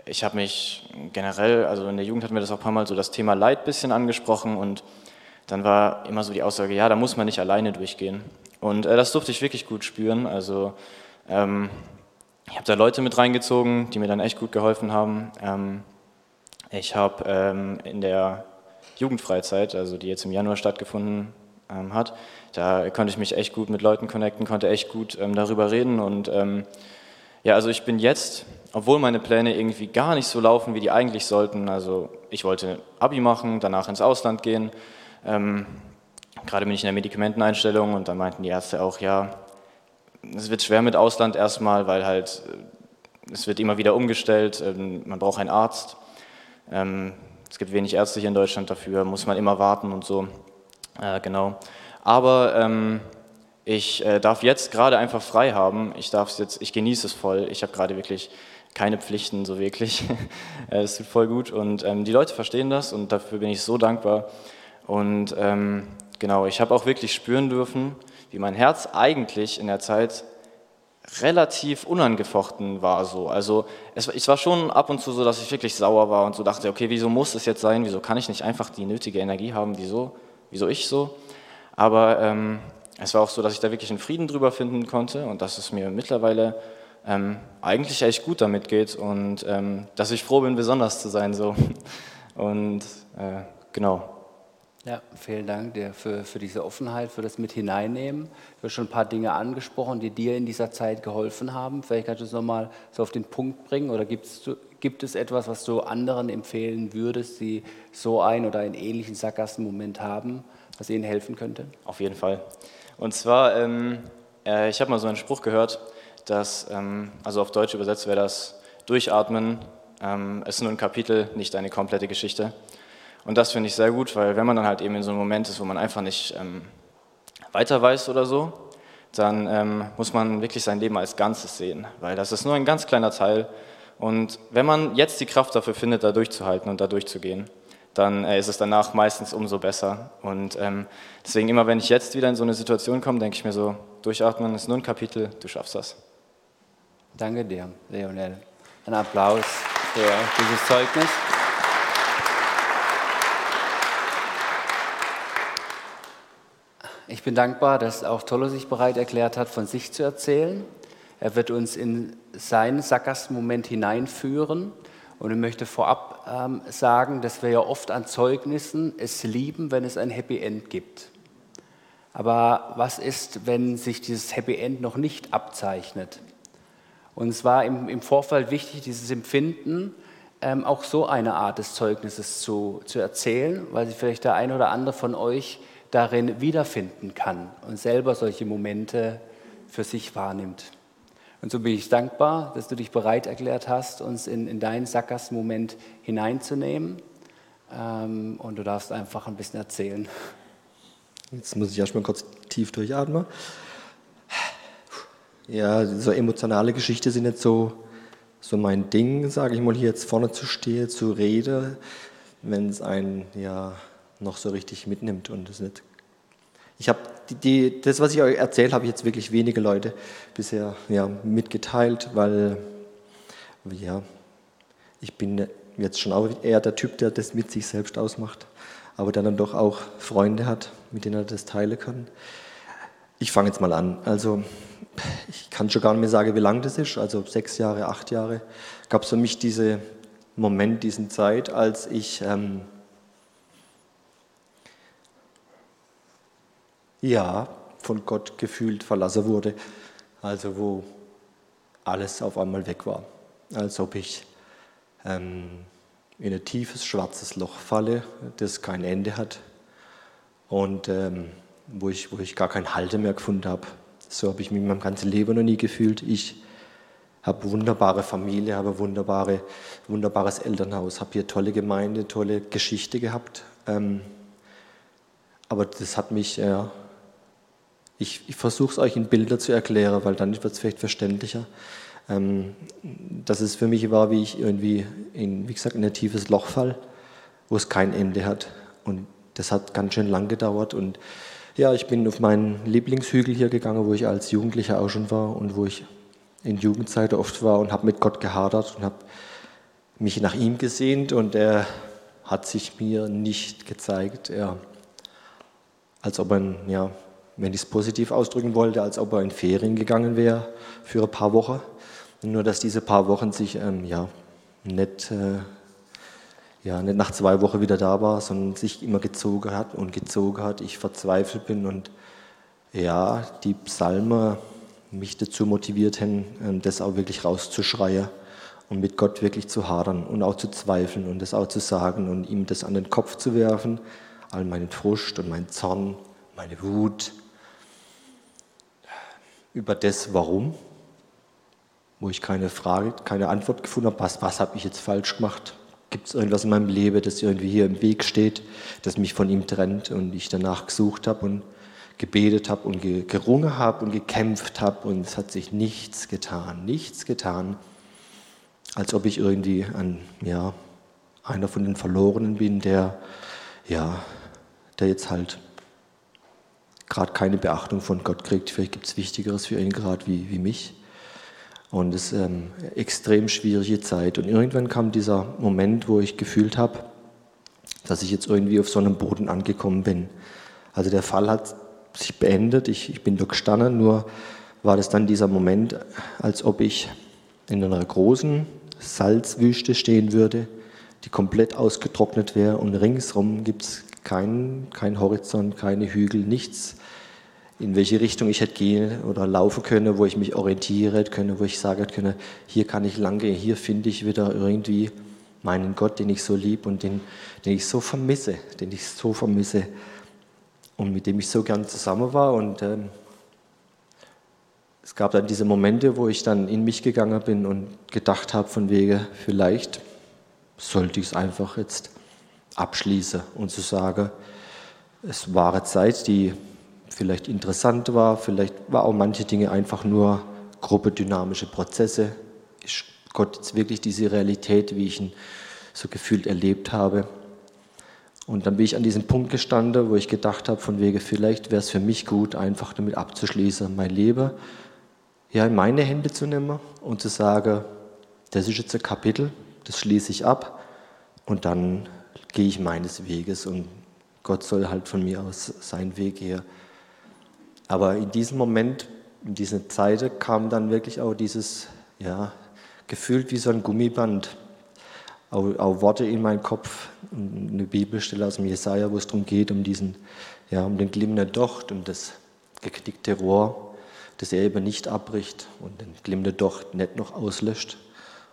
[SPEAKER 2] ich habe mich generell, also in der Jugend hatten wir das auch ein paar Mal so das Thema Leid ein bisschen angesprochen und dann war immer so die Aussage, ja, da muss man nicht alleine durchgehen. Und äh, das durfte ich wirklich gut spüren. Also ähm, ich habe da Leute mit reingezogen, die mir dann echt gut geholfen haben. Ähm, ich habe ähm, in der Jugendfreizeit, also die jetzt im Januar stattgefunden ähm, hat, da konnte ich mich echt gut mit Leuten connecten, konnte echt gut ähm, darüber reden. Und ähm, ja, also ich bin jetzt, obwohl meine Pläne irgendwie gar nicht so laufen, wie die eigentlich sollten, also ich wollte Abi machen, danach ins Ausland gehen. Ähm, gerade bin ich in der Medikamenteneinstellung und dann meinten die Ärzte auch, ja, es wird schwer mit Ausland erstmal, weil halt äh, es wird immer wieder umgestellt, ähm, man braucht einen Arzt. Es gibt wenig Ärzte hier in Deutschland dafür, muss man immer warten und so. Äh, genau. Aber ähm, ich äh, darf jetzt gerade einfach frei haben. Ich darf jetzt, ich genieße es voll. Ich habe gerade wirklich keine Pflichten so wirklich. [LAUGHS] Äh, es tut voll gut und ähm, die Leute verstehen das und dafür bin ich so dankbar. Und ähm, genau, ich habe auch wirklich spüren dürfen, wie mein Herz eigentlich in der Zeit relativ unangefochten war. So. Also es, es war schon ab und zu so, dass ich wirklich sauer war und so dachte, okay, wieso muss es jetzt sein? Wieso kann ich nicht einfach die nötige Energie haben? Wieso? Wieso ich so? Aber ähm, es war auch so, dass ich da wirklich einen Frieden drüber finden konnte und dass es mir mittlerweile ähm, eigentlich echt gut damit geht und ähm, dass ich froh bin, besonders zu sein. So. [LAUGHS] Und äh, genau.
[SPEAKER 1] Ja, vielen Dank dir für, für diese Offenheit, für das Mit hineinnehmen. Du hast schon ein paar Dinge angesprochen, die dir in dieser Zeit geholfen haben. Vielleicht kannst du es nochmal so auf den Punkt bringen oder gibt's, gibt es etwas, was du anderen empfehlen würdest, die so einen oder einen ähnlichen Sackgassenmoment haben, was ihnen helfen könnte?
[SPEAKER 2] Auf jeden Fall. Und zwar, ähm, äh, ich habe mal so einen Spruch gehört, dass, ähm, also auf Deutsch übersetzt wäre das, durchatmen ähm, ist nur ein Kapitel, nicht eine komplette Geschichte. Und das finde ich sehr gut, weil wenn man dann halt eben in so einem Moment ist, wo man einfach nicht ähm, weiter weiß oder so, dann ähm, muss man wirklich sein Leben als Ganzes sehen, weil das ist nur ein ganz kleiner Teil. Und wenn man jetzt die Kraft dafür findet, da durchzuhalten und da durchzugehen, dann äh, ist es danach meistens umso besser. Und ähm, deswegen immer, wenn ich jetzt wieder in so eine Situation komme, denke ich mir so, durchatmen ist nur ein Kapitel, du schaffst das.
[SPEAKER 1] Danke dir, Leonel. Ein Applaus für dieses Zeugnis. Ich bin dankbar, dass auch Tollo sich bereit erklärt hat, von sich zu erzählen. Er wird uns in seinen Sackgassenmoment hineinführen. Und ich möchte vorab ähm, sagen, dass wir ja oft an Zeugnissen es lieben, wenn es ein Happy End gibt. Aber was ist, wenn sich dieses Happy End noch nicht abzeichnet? Und es war im, im Vorfall wichtig, dieses Empfinden ähm, auch so eine Art des Zeugnisses zu, zu erzählen, weil sich vielleicht der eine oder andere von euch darin wiederfinden kann und selber solche Momente für sich wahrnimmt. Und so bin ich dankbar, dass du dich bereit erklärt hast, uns in, in deinen Sackgassenmoment hineinzunehmen. Ähm, und du darfst einfach ein bisschen erzählen.
[SPEAKER 3] Jetzt muss ich erstmal kurz tief durchatmen. Ja, so emotionale Geschichten sind nicht so, so mein Ding, sage ich mal, hier jetzt vorne zu stehen, zu reden, wenn es einen ja noch so richtig mitnimmt und es nicht. Ich habe das, was ich euch erzähle, habe ich jetzt wirklich wenige Leute bisher ja, mitgeteilt, weil ja, ich bin jetzt schon auch eher der Typ, der das mit sich selbst ausmacht, aber der dann doch auch Freunde hat, mit denen er das teilen kann. Ich fange jetzt mal an. Also ich kann schon gar nicht mehr sagen, wie lang das ist, also sechs Jahre, acht Jahre, gab es für mich diesen Moment, diesen Zeit, als ich ähm, ja von Gott gefühlt verlassen wurde, also wo alles auf einmal weg war, als ob ich ähm, in ein tiefes schwarzes Loch falle, das kein Ende hat und ähm, wo, ich, wo ich gar keinen Halte mehr gefunden habe. So habe ich mich in meinem ganzen Leben noch nie gefühlt. Ich habe wunderbare Familie, habe wunderbare, wunderbares Elternhaus, habe hier tolle Gemeinde, tolle Geschichte gehabt. Ähm, aber das hat mich, ja, ich, ich versuche es euch in Bilder zu erklären, weil dann wird es vielleicht verständlicher. Ähm, dass es für mich war, wie ich irgendwie, in, wie gesagt, in ein tiefes Loch fall, wo es kein Ende hat. Und das hat ganz schön lang gedauert und ja, ich bin auf meinen Lieblingshügel hier gegangen, wo ich als Jugendlicher auch schon war und wo ich in Jugendzeit oft war und habe mit Gott gehadert und habe mich nach ihm gesehnt und er hat sich mir nicht gezeigt. Er, als ob er, ja, wenn ich es positiv ausdrücken wollte, als ob er in Ferien gegangen wäre für ein paar Wochen. Nur dass diese paar Wochen sich ähm, ja, nicht äh, ja, nicht nach zwei Wochen wieder da war, sondern sich immer gezogen hat und gezogen hat, ich verzweifelt bin und ja, die Psalme mich dazu motiviert haben, ähm, das auch wirklich rauszuschreien und mit Gott wirklich zu hadern und auch zu zweifeln und das auch zu sagen und ihm das an den Kopf zu werfen, all meinen Frust und meinen Zorn, meine Wut über das Warum, wo ich keine Frage, keine Antwort gefunden habe, was, was habe ich jetzt falsch gemacht, Gibt es irgendwas in meinem Leben, das irgendwie hier im Weg steht, das mich von ihm trennt und ich danach gesucht habe und gebetet habe und gerungen habe und gekämpft habe und es hat sich nichts getan, nichts getan, als ob ich irgendwie ein, ja, einer von den Verlorenen bin, der, ja, der jetzt halt gerade keine Beachtung von Gott kriegt. Vielleicht gibt es Wichtigeres für ihn gerade wie, wie mich. Und es ist ähm, extrem schwierige Zeit. Und irgendwann kam dieser Moment, wo ich gefühlt habe, dass ich jetzt irgendwie auf so einem Boden angekommen bin. Also der Fall hat sich beendet. Ich, ich bin da gestanden, nur war das dann dieser Moment, als ob ich in einer großen Salzwüste stehen würde, die komplett ausgetrocknet wäre und ringsherum gibt es keinen kein Horizont, keine Hügel, nichts, in welche Richtung ich hätte gehen oder laufen können, wo ich mich orientieren können, wo ich sagen können, hier kann ich lang gehen, hier finde ich wieder irgendwie meinen Gott, den ich so lieb und den, den ich so vermisse, den ich so vermisse und mit dem ich so gern zusammen war. Und ähm, es gab dann diese Momente, wo ich dann in mich gegangen bin und gedacht habe, von wegen, vielleicht sollte ich es einfach jetzt abschließen und zu sagen, es war eine Zeit, die vielleicht interessant war, vielleicht war auch manche Dinge einfach nur gruppedynamische Prozesse. Ist Gott jetzt wirklich diese Realität, wie ich ihn so gefühlt erlebt habe? Und dann bin ich an diesem Punkt gestanden, wo ich gedacht habe, von wegen, vielleicht wäre es für mich gut, einfach damit abzuschließen, mein Leben ja, in meine Hände zu nehmen und zu sagen, das ist jetzt ein Kapitel, das schließe ich ab und dann gehe ich meines Weges und Gott soll halt von mir aus seinen Weg gehen. Aber in diesem Moment, in dieser Zeit kam dann wirklich auch dieses, ja, gefühlt wie so ein Gummiband, auch, auch Worte in meinen Kopf, eine Bibelstelle aus dem Jesaja, wo es darum geht, um diesen, ja, um den glimmenden Docht und das geknickte Rohr, das er eben nicht abbricht und den glimmenden Docht nicht noch auslöscht.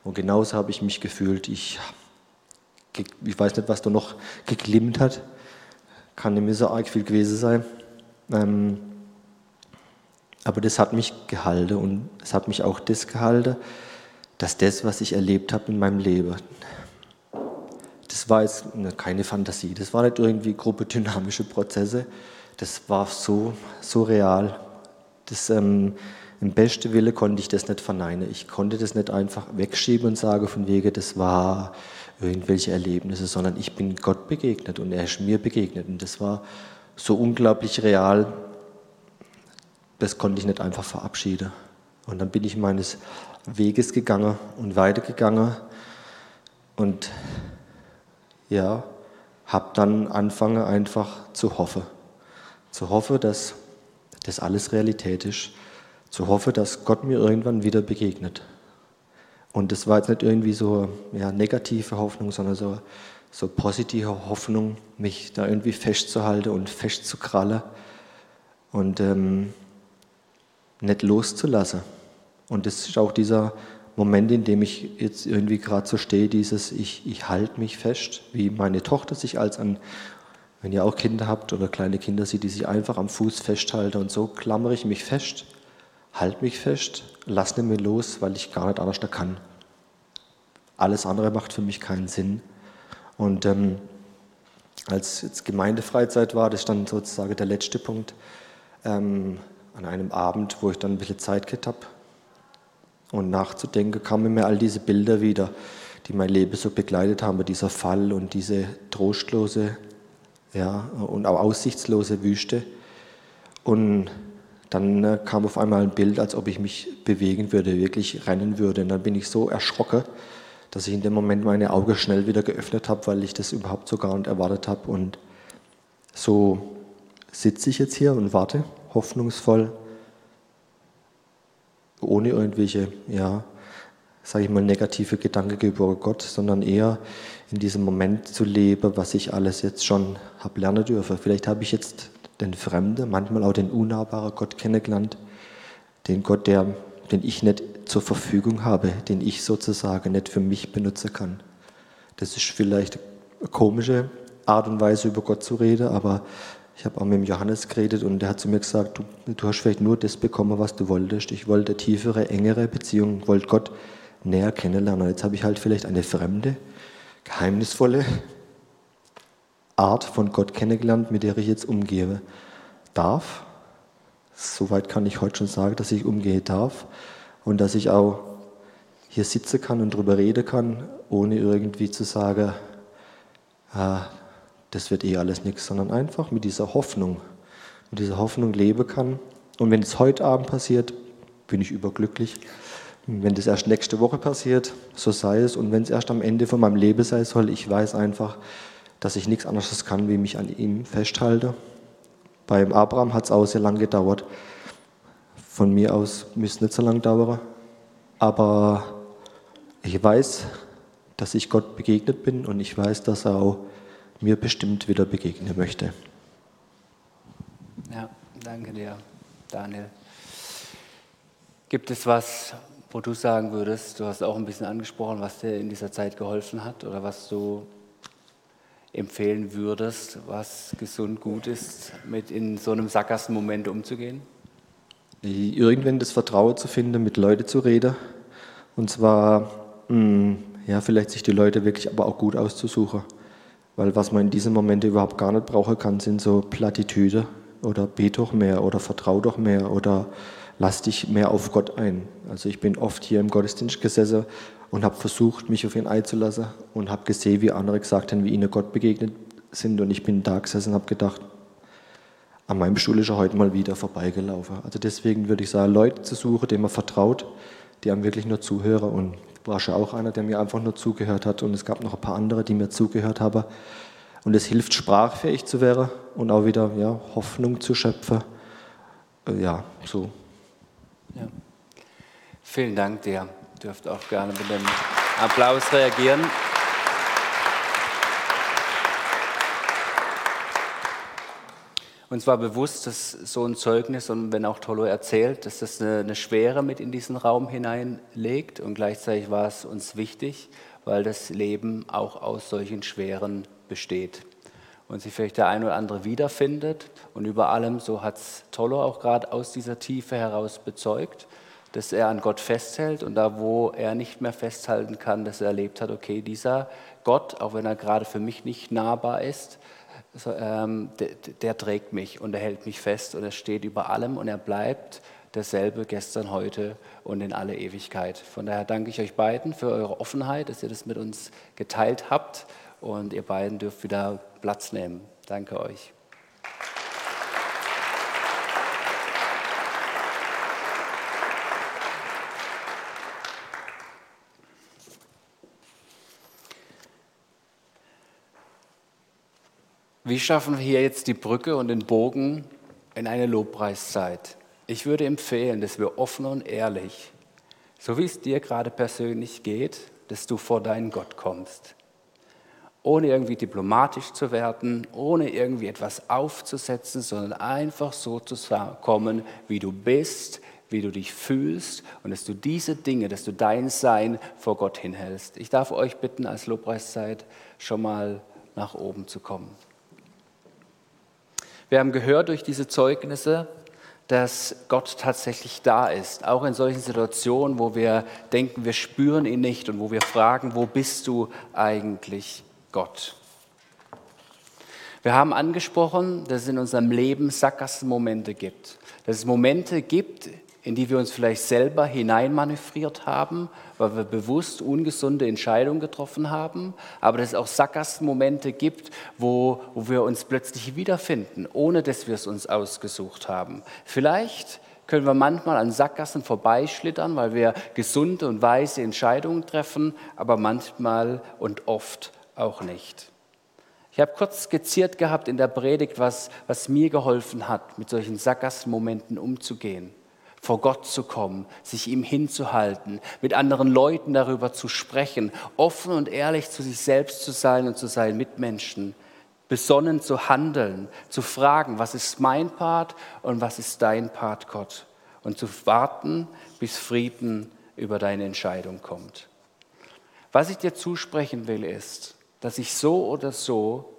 [SPEAKER 3] Und genauso habe ich mich gefühlt. Ich, ich weiß nicht, was da noch geglimmt hat. Kann nicht mehr so arg viel gewesen sein. Ähm, aber das hat mich gehalten und es hat mich auch das gehalten, dass das, was ich erlebt habe in meinem Leben, das war jetzt keine Fantasie, das war nicht irgendwie gruppedynamische Prozesse, das war so, so real. Das, ähm, Im besten Wille konnte ich das nicht verneinen. Ich konnte das nicht einfach wegschieben und sagen von wegen, das war irgendwelche Erlebnisse, sondern ich bin Gott begegnet und er ist mir begegnet. Und das war so unglaublich real, das konnte ich nicht einfach verabschieden. Und dann bin ich meines Weges gegangen und weitergegangen und ja, habe dann angefangen einfach zu hoffen. Zu hoffen, dass das alles Realität ist. Zu hoffen, dass Gott mir irgendwann wieder begegnet. Und das war jetzt nicht irgendwie so ja, negative Hoffnung, sondern so, so positive Hoffnung, mich da irgendwie festzuhalten und festzukrallen. Und ähm, nicht loszulassen. Und das ist auch dieser Moment, in dem ich jetzt irgendwie gerade so stehe, dieses ich, ich halte mich fest, wie meine Tochter sich als an, wenn ihr auch Kinder habt oder kleine Kinder sieht, die sich einfach am Fuß festhalten und so klammere ich mich fest, halte mich fest, lass nicht mehr los, weil ich gar nicht anders da kann. Alles andere macht für mich keinen Sinn. Und ähm, als jetzt Gemeindefreizeit war, das dann sozusagen der letzte Punkt, ähm, an einem Abend, wo ich dann ein bisschen Zeit gehabt habe und nachzudenken, kamen mir all diese Bilder wieder, die mein Leben so begleitet haben, dieser Fall und diese trostlose ja, und auch aussichtslose Wüste. Und dann äh, kam auf einmal ein Bild, als ob ich mich bewegen würde, wirklich rennen würde. Und dann bin ich so erschrocken, dass ich in dem Moment meine Augen schnell wieder geöffnet habe, weil ich das überhaupt so gar nicht erwartet habe. Und so sitze ich jetzt hier und warte hoffnungsvoll, ohne irgendwelche, ja, sage ich mal, negative Gedanken gegenüber Gott, sondern eher in diesem Moment zu leben, was ich alles jetzt schon habe lernen dürfen. Vielleicht habe ich jetzt den Fremden, manchmal auch den unnahbaren Gott kennengelernt, den Gott, der, den ich nicht zur Verfügung habe, den ich sozusagen nicht für mich benutzen kann. Das ist vielleicht eine komische Art und Weise, über Gott zu reden, aber ich habe auch mit dem Johannes geredet und der hat zu mir gesagt, du, du hast vielleicht nur das bekommen, was du wolltest. Ich wollte tiefere, engere Beziehung, wollte Gott näher kennenlernen. Jetzt habe ich halt vielleicht eine fremde, geheimnisvolle Art von Gott kennengelernt, mit der ich jetzt umgehe darf. Soweit kann ich heute schon sagen, dass ich umgehen darf und dass ich auch hier sitzen kann und darüber reden kann, ohne irgendwie zu sagen, ah, das wird eh alles nichts, sondern einfach mit dieser Hoffnung, mit dieser Hoffnung leben kann. Und wenn es heute Abend passiert, bin ich überglücklich. Wenn das erst nächste Woche passiert, so sei es. Und wenn es erst am Ende von meinem Leben sein soll, ich weiß einfach, dass ich nichts anderes kann, wie mich an ihm festhalte. Beim Abraham hat es auch sehr lange gedauert. Von mir aus müsste nicht so lange dauern. Aber ich weiß, dass ich Gott begegnet bin und ich weiß, dass er auch mir bestimmt wieder begegnen möchte.
[SPEAKER 1] Ja, danke dir, Daniel. Gibt es was, wo du sagen würdest, du hast auch ein bisschen angesprochen, was dir in dieser Zeit geholfen hat oder was du empfehlen würdest, was gesund gut ist, mit in so einem Sackgassenmoment umzugehen?
[SPEAKER 3] Irgendwann das Vertrauen zu finden, mit Leuten zu reden. Und zwar, mh, hm, ja, vielleicht sich die Leute wirklich aber auch gut auszusuchen. Weil was man in diesem Moment überhaupt gar nicht brauchen kann, sind so Plattitüde oder bet doch mehr oder vertrau doch mehr oder lass dich mehr auf Gott ein. Also ich bin oft hier im Gottesdienst gesessen und habe versucht, mich auf ihn einzulassen und habe gesehen, wie andere gesagt haben, wie ihnen Gott begegnet sind. Und ich bin da gesessen und habe gedacht, an meinem Stuhl ist er heute mal wieder vorbeigelaufen. Also deswegen würde ich sagen, Leute zu suchen, denen man vertraut, die einem wirklich nur zuhören. Und warst ja auch einer, der mir einfach nur zugehört hat. Und es gab noch ein paar andere, die mir zugehört haben. Und es hilft, sprachfähig zu werden und auch wieder ja, Hoffnung zu schöpfen. Äh, ja, so.
[SPEAKER 1] Ja. Vielen Dank dir. Dürft auch gerne mit dem Applaus reagieren. Uns war bewusst, dass so ein Zeugnis, und wenn auch Tolo erzählt, dass das eine, eine Schwere mit in diesen Raum hineinlegt. Und gleichzeitig war es uns wichtig, weil das Leben auch aus solchen Schweren besteht. Und sich vielleicht der eine oder andere wiederfindet. Und über allem, so hat es Tollo auch gerade aus dieser Tiefe heraus bezeugt, dass er an Gott festhält und da, wo er nicht mehr festhalten kann, dass er erlebt hat, okay, dieser Gott, auch wenn er gerade für mich nicht nahbar ist, ähm, der, der trägt mich und er hält mich fest und er steht über allem und er bleibt derselbe gestern, heute und in alle Ewigkeit. Von daher danke ich euch beiden für eure Offenheit, dass ihr das mit uns geteilt habt und ihr beiden dürft wieder Platz nehmen. Danke euch. Wie schaffen wir hier jetzt die Brücke und den Bogen in eine Lobpreiszeit? Ich würde empfehlen, dass wir offen und ehrlich, so wie es dir gerade persönlich geht, dass du vor deinen Gott kommst ohne irgendwie diplomatisch zu werden, ohne irgendwie etwas aufzusetzen, sondern einfach so zu kommen, wie du bist, wie du dich fühlst und dass du diese Dinge, dass du dein Sein vor Gott hinhältst. Ich darf euch bitten, als Lobpreiszeit schon mal nach oben zu kommen. Wir haben gehört durch diese Zeugnisse, dass Gott tatsächlich da ist, auch in solchen Situationen, wo wir denken, wir spüren ihn nicht und wo wir fragen, wo bist du eigentlich? Gott. Wir haben angesprochen, dass es in unserem Leben Sackgassenmomente gibt. Dass es Momente gibt, in die wir uns vielleicht selber hineinmanövriert haben, weil wir bewusst ungesunde Entscheidungen getroffen haben, aber dass es auch Sackgassenmomente gibt, wo, wo wir uns plötzlich wiederfinden, ohne dass wir es uns ausgesucht haben. Vielleicht können wir manchmal an Sackgassen vorbeischlittern, weil wir gesunde und weise Entscheidungen treffen, aber manchmal und oft auch nicht. Ich habe kurz skizziert gehabt in der Predigt, was, was mir geholfen hat, mit solchen Sackgassenmomenten umzugehen, vor Gott zu kommen, sich ihm hinzuhalten, mit anderen Leuten darüber zu sprechen, offen und ehrlich zu sich selbst zu sein und zu seinen Mitmenschen, besonnen zu handeln, zu fragen, was ist mein Part und was ist dein Part, Gott, und zu warten, bis Frieden über deine Entscheidung kommt. Was ich dir zusprechen will, ist, dass sich so oder so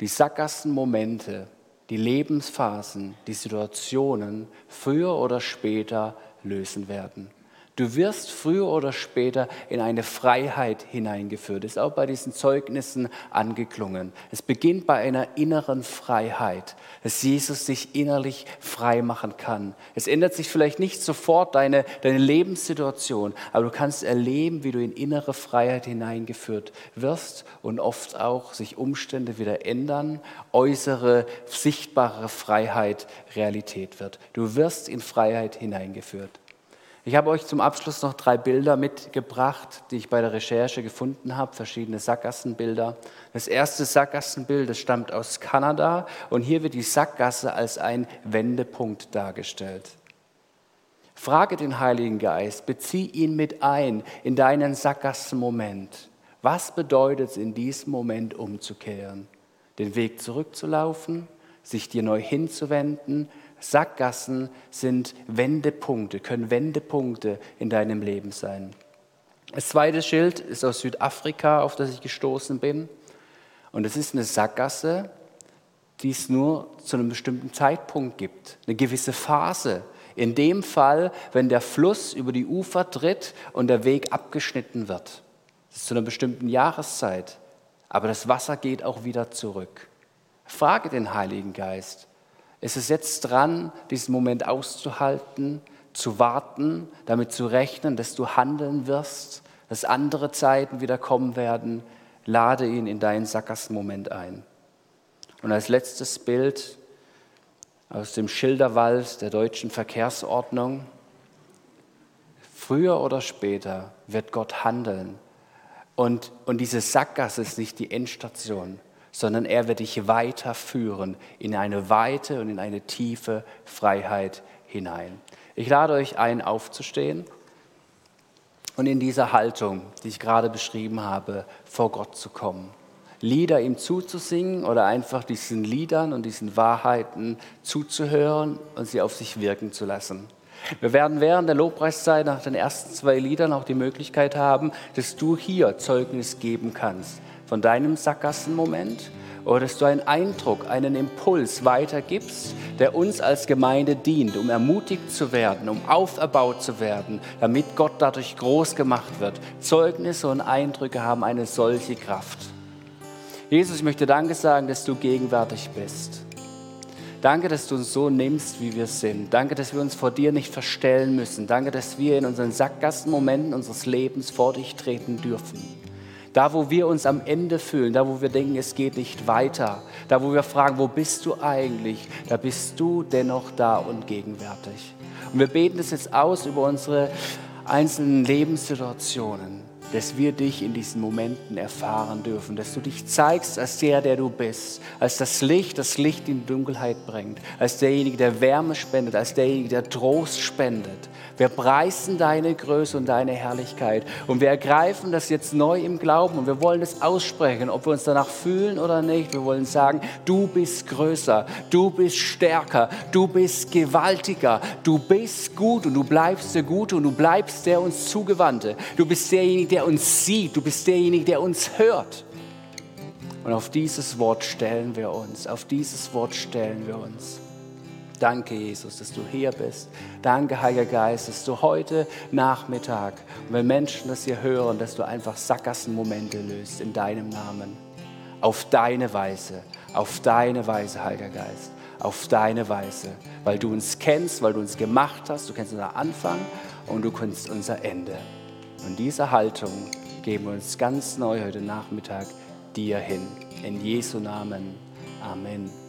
[SPEAKER 1] die Sackgassenmomente, die Lebensphasen, die Situationen früher oder später lösen werden. Du wirst früher oder später in eine Freiheit hineingeführt. Das ist auch bei diesen Zeugnissen angeklungen. Es beginnt bei einer inneren Freiheit, dass Jesus sich innerlich frei machen kann. Es ändert sich vielleicht nicht sofort deine, deine Lebenssituation, aber du kannst erleben, wie du in innere Freiheit hineingeführt wirst und oft auch sich Umstände wieder ändern, äußere, sichtbare Freiheit Realität wird. Du wirst in Freiheit hineingeführt. Ich habe euch zum Abschluss noch drei Bilder mitgebracht, die ich bei der Recherche gefunden habe, verschiedene Sackgassenbilder. Das erste Sackgassenbild, das stammt aus Kanada und hier wird die Sackgasse als ein Wendepunkt dargestellt. Frage den Heiligen Geist, bezieh ihn mit ein in deinen Sackgassenmoment. Was bedeutet es in diesem Moment umzukehren? Den Weg zurückzulaufen, sich dir neu hinzuwenden, Sackgassen sind Wendepunkte, können Wendepunkte in deinem Leben sein. Das zweite Schild ist aus Südafrika, auf das ich gestoßen bin. Und es ist eine Sackgasse, die es nur zu einem bestimmten Zeitpunkt gibt, eine gewisse Phase. In dem Fall, wenn der Fluss über die Ufer tritt und der Weg abgeschnitten wird. Das ist zu einer bestimmten Jahreszeit. Aber das Wasser geht auch wieder zurück. Frage den Heiligen Geist, es ist jetzt dran, diesen Moment auszuhalten, zu warten, damit zu rechnen, dass du handeln wirst, dass andere Zeiten wieder kommen werden. Lade ihn in deinen Sackgassenmoment ein. Und als letztes Bild aus dem Schilderwald der deutschen Verkehrsordnung. Früher oder später wird Gott handeln. Und, und diese Sackgasse ist nicht die Endstation, sondern er wird dich weiterführen in eine weite und in eine tiefe Freiheit hinein. Ich lade euch ein, aufzustehen und in dieser Haltung, die ich gerade beschrieben habe, vor Gott zu kommen. Lieder ihm zuzusingen oder einfach diesen Liedern und diesen Wahrheiten zuzuhören und sie auf sich wirken zu lassen. Wir werden während der Lobpreiszeit nach den ersten zwei Liedern auch die Möglichkeit haben, dass du hier Zeugnis geben kannst von deinem Sackgassenmoment oder dass du einen Eindruck, einen Impuls weitergibst, der uns als Gemeinde dient, um ermutigt zu werden, um auferbaut zu werden, damit Gott dadurch groß gemacht wird. Zeugnisse und Eindrücke haben eine solche Kraft. Jesus, ich möchte Danke sagen, dass du gegenwärtig bist. Danke, dass du uns so nimmst, wie wir sind. Danke, dass wir uns vor dir nicht verstellen müssen. Danke, dass wir in unseren Sackgassenmomenten unseres Lebens vor dich treten dürfen. Da, wo wir uns am Ende fühlen, da, wo wir denken, es geht nicht weiter, da, wo wir fragen, wo bist du eigentlich, da bist du dennoch da und gegenwärtig. Und wir beten es jetzt aus über unsere einzelnen Lebenssituationen dass wir dich in diesen Momenten erfahren dürfen, dass du dich zeigst als der, der du bist, als das Licht, das Licht in Dunkelheit bringt, als derjenige, der Wärme spendet, als derjenige, der Trost spendet. Wir preisen deine Größe und deine Herrlichkeit und wir ergreifen das jetzt neu im Glauben und wir wollen es aussprechen, ob wir uns danach fühlen oder nicht. Wir wollen sagen, du bist größer, du bist stärker, du bist gewaltiger, du bist gut und du bleibst der Gute und du bleibst der uns Zugewandte. Du bist derjenige, der der uns sieht, du bist derjenige, der uns hört. Und auf dieses Wort stellen wir uns, auf dieses Wort stellen wir uns. Danke, Jesus, dass du hier bist. Danke, Heiliger Geist, dass du heute Nachmittag, wenn Menschen das hier hören, dass du einfach Sackgassenmomente löst in deinem Namen. Auf deine Weise, auf deine Weise, Heiliger Geist, auf deine Weise, weil du uns kennst, weil du uns gemacht hast, du kennst unser Anfang und du kennst unser Ende. Und diese Haltung geben wir uns ganz neu heute Nachmittag dir hin. In Jesu Namen. Amen.